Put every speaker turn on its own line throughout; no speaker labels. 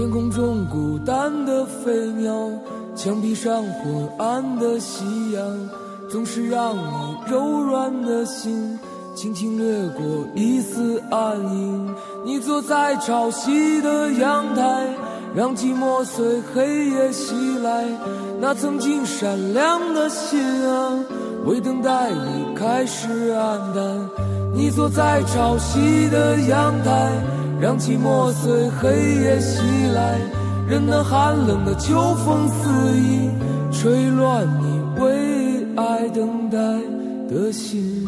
天空中孤单的飞鸟，墙壁上昏暗的夕阳，总是让你柔软的心轻轻掠过一丝暗影。你坐在潮汐的阳台，让寂寞随黑夜袭来。那曾经闪亮的心啊，为等待你开始黯淡。你坐在潮汐的阳台，让寂寞随黑夜袭来。任那寒冷的秋风肆意吹乱你为爱等待的心。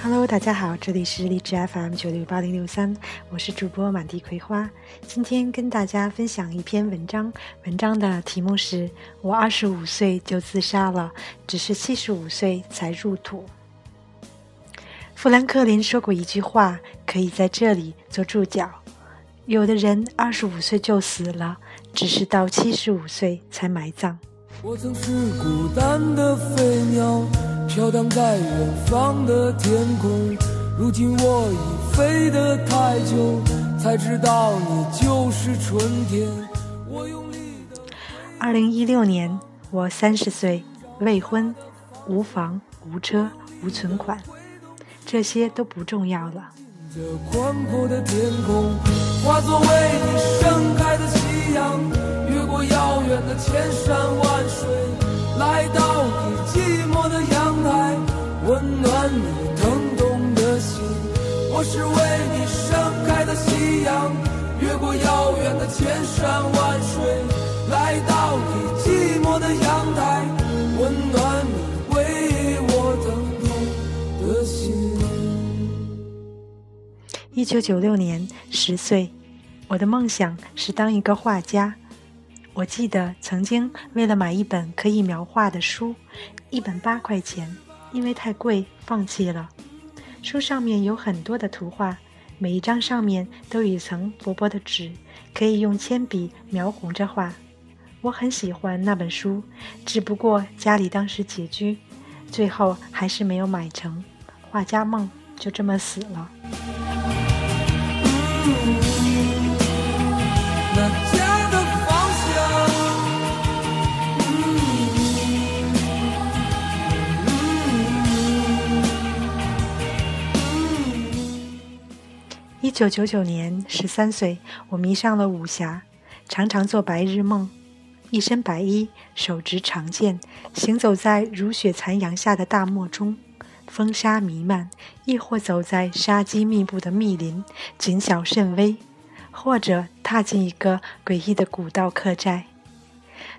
Hello，大家好，这里是荔枝 FM 九六八零六三，我是主播满地葵花。今天跟大家分享一篇文章，文章的题目是我二十五岁就自杀了，只是七十五岁才入土。富兰克林说过一句话，可以在这里做注脚。有的人二十五岁就死了，只是到七十五岁才埋葬。
我曾是孤单的飞鸟，飘荡在远方的天空。如今我已飞得太久，才知道你就是春天。我用力的。
二零一六年，我三十岁，未婚，无房无车无存款，这些都不重要了。
这宽阔的天空，化作为你盛开的夕阳，越过遥远的千山万水，来到你寂寞的阳台，温暖你疼痛的心。我是为你盛开的夕阳，越过遥远的千山万水，来到你寂寞的阳台，
一九九六年，十岁，我的梦想是当一个画家。我记得曾经为了买一本可以描画的书，一本八块钱，因为太贵放弃了。书上面有很多的图画，每一张上面都有一层薄薄的纸，可以用铅笔描红着画。我很喜欢那本书，只不过家里当时拮据，最后还是没有买成，画家梦就这么死了。
那家的方向。
一九九九年，十三岁，我迷上了武侠，常常做白日梦，一身白衣，手执长剑，行走在如雪残阳下的大漠中，风沙弥漫；亦或走在杀机密布的密林，谨小慎微；或者踏进一个诡异的古道客栈，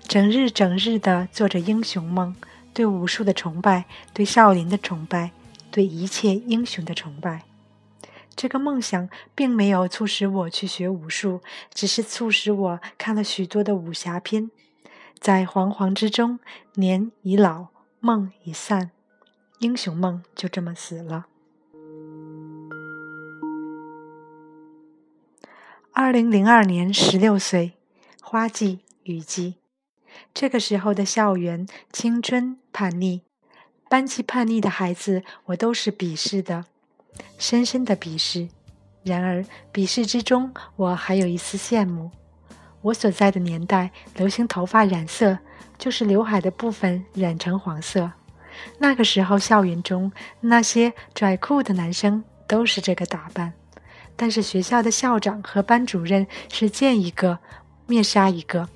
整日整日地做着英雄梦，对武术的崇拜，对少林的崇拜，对一切英雄的崇拜。这个梦想并没有促使我去学武术，只是促使我看了许多的武侠片。在惶惶之中，年已老，梦已散，英雄梦就这么死了。二零零二年，十六岁，花季雨季，这个时候的校园，青春叛逆，班级叛逆的孩子，我都是鄙视的。深深的鄙视，然而鄙视之中，我还有一丝羡慕。我所在的年代流行头发染色，就是刘海的部分染成黄色。那个时候，校园中那些拽酷的男生都是这个打扮，但是学校的校长和班主任是见一个灭杀一个。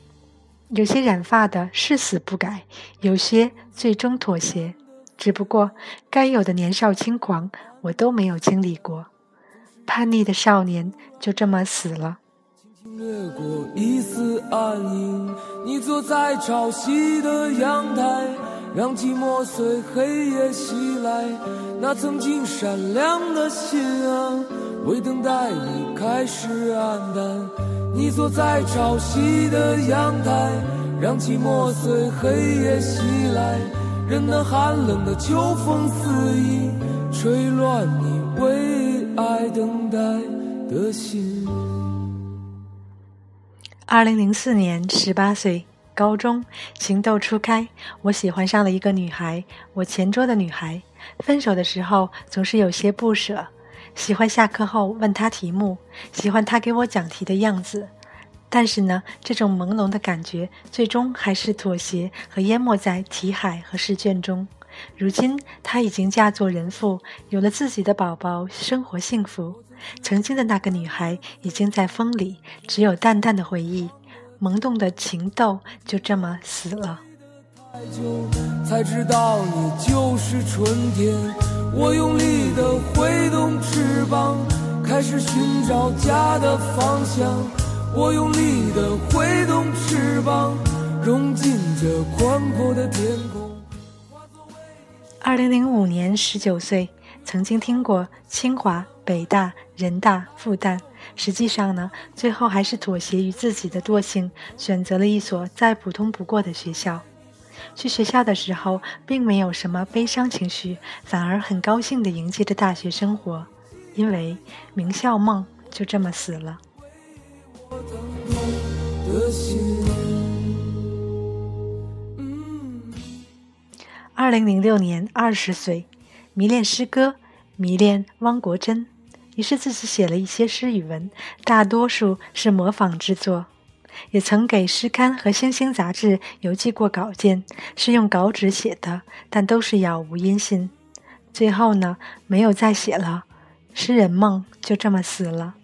有些染发的誓死不改，有些最终妥协。只不过，该有的年少轻狂，我都没有经历过。叛逆的少年就这么死了。
掠过一丝暗影，你坐在潮汐的阳台，让寂寞随黑夜袭来。那曾经闪亮的心啊，为等待你开始黯淡。你坐在潮汐的阳台，让寂寞随黑夜袭来。任那寒冷的秋风肆意吹乱你为爱等待的心。
二零零四年，十八岁，高中，情窦初开，我喜欢上了一个女孩，我前桌的女孩。分手的时候总是有些不舍，喜欢下课后问她题目，喜欢她给我讲题的样子。但是呢，这种朦胧的感觉最终还是妥协和淹没在题海和试卷中。如今她已经嫁作人妇，有了自己的宝宝，生活幸福。曾经的那个女孩已经在风里，只有淡淡的回忆，萌动的情窦就这么死了。
才知道你就是春天。我用力的挥动翅膀，开始寻找家的方向。我用力的挥动翅膀，融进这宽阔的天空。
二零零五年，十九岁，曾经听过清华、北大、人大、复旦。实际上呢，最后还是妥协于自己的惰性，选择了一所再普通不过的学校。去学校的时候，并没有什么悲伤情绪，反而很高兴地迎接着大学生活，因为名校梦就这么死了。二零零六年，二十岁，迷恋诗歌，迷恋汪国真，于是自己写了一些诗与文，大多数是模仿之作。也曾给诗刊和星星杂志邮寄过稿件，是用稿纸写的，但都是杳无音信。最后呢，没有再写了，诗人梦就这么死了。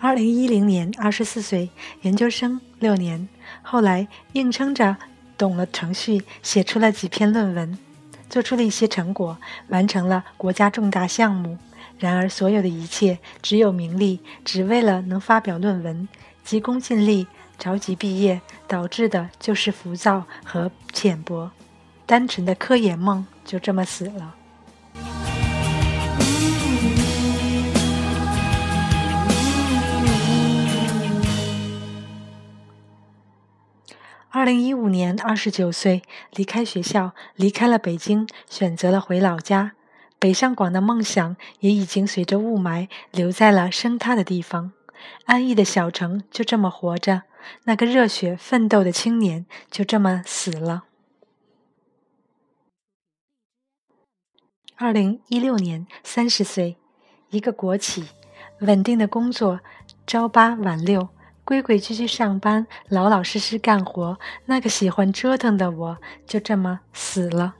二零一零年，二十四岁，研究生六年，后来硬撑着懂了程序，写出了几篇论文，做出了一些成果，完成了国家重大项目。然而，所有的一切只有名利，只为了能发表论文，急功近利，着急毕业，导致的就是浮躁和浅薄，单纯的科研梦就这么死了。二零一五年，二十九岁，离开学校，离开了北京，选择了回老家。北上广的梦想也已经随着雾霾留在了生塌的地方。安逸的小城就这么活着，那个热血奋斗的青年就这么死了。二零一六年，三十岁，一个国企，稳定的工作，朝八晚六。规规矩矩上班，老老实实干活。那个喜欢折腾的我，就这么死了。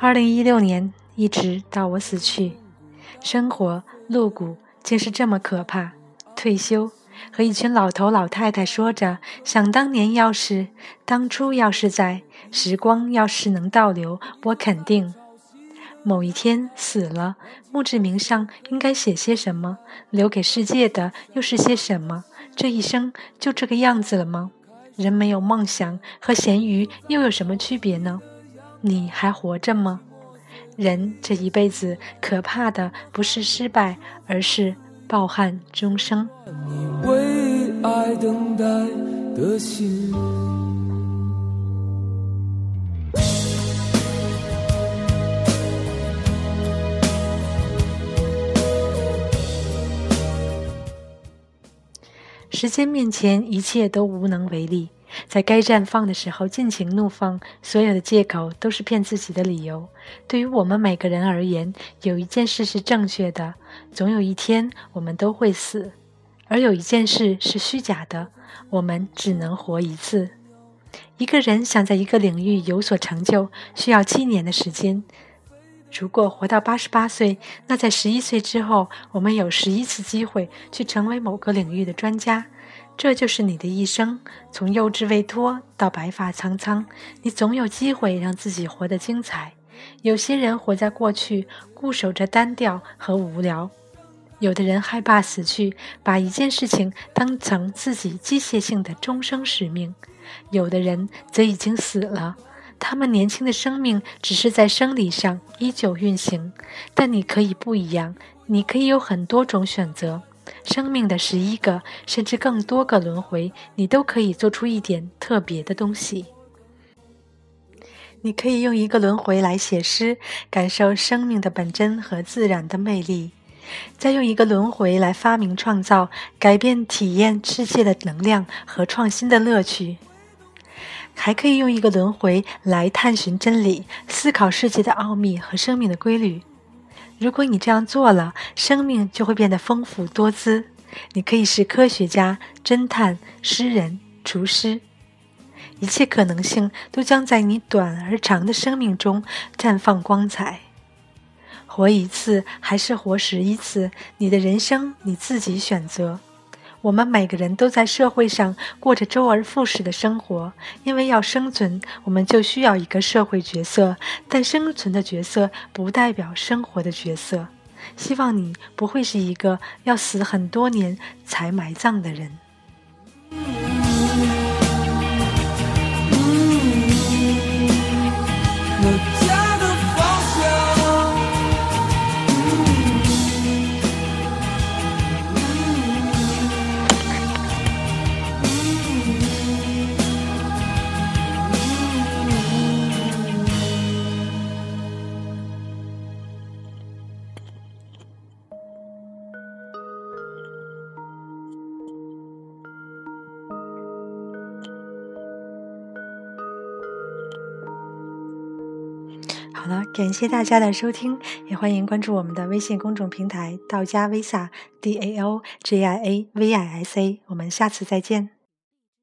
二零一六年，一直到我死去，生活露骨，竟是这么可怕。退休。和一群老头老太太说着：“想当年，要是当初，要是在时光，要是能倒流，我肯定某一天死了，墓志铭上应该写些什么？留给世界的又是些什么？这一生就这个样子了吗？人没有梦想和咸鱼又有什么区别呢？你还活着吗？人这一辈子可怕的不是失败，而是……”抱憾终生。时间面前，一切都无能为力。在该绽放的时候尽情怒放，所有的借口都是骗自己的理由。对于我们每个人而言，有一件事是正确的：总有一天我们都会死；而有一件事是虚假的：我们只能活一次。一个人想在一个领域有所成就，需要七年的时间。如果活到八十八岁，那在十一岁之后，我们有十一次机会去成为某个领域的专家。这就是你的一生，从幼稚未脱到白发苍苍，你总有机会让自己活得精彩。有些人活在过去，固守着单调和无聊；有的人害怕死去，把一件事情当成自己机械性的终生使命；有的人则已经死了，他们年轻的生命只是在生理上依旧运行。但你可以不一样，你可以有很多种选择，生命的十一个甚至更多个轮回，你都可以做出一点特别的东西。你可以用一个轮回来写诗，感受生命的本真和自然的魅力；再用一个轮回来发明创造，改变体验世界的能量和创新的乐趣。还可以用一个轮回来探寻真理，思考世界的奥秘和生命的规律。如果你这样做了，生命就会变得丰富多姿。你可以是科学家、侦探、诗人、厨师。一切可能性都将在你短而长的生命中绽放光彩。活一次还是活十一次，你的人生你自己选择。我们每个人都在社会上过着周而复始的生活，因为要生存，我们就需要一个社会角色。但生存的角色不代表生活的角色。希望你不会是一个要死很多年才埋葬的人。好了，感谢大家的收听，也欢迎关注我们的微信公众平台“道家 Visa D A O G I A V I S A”。我们下次再见。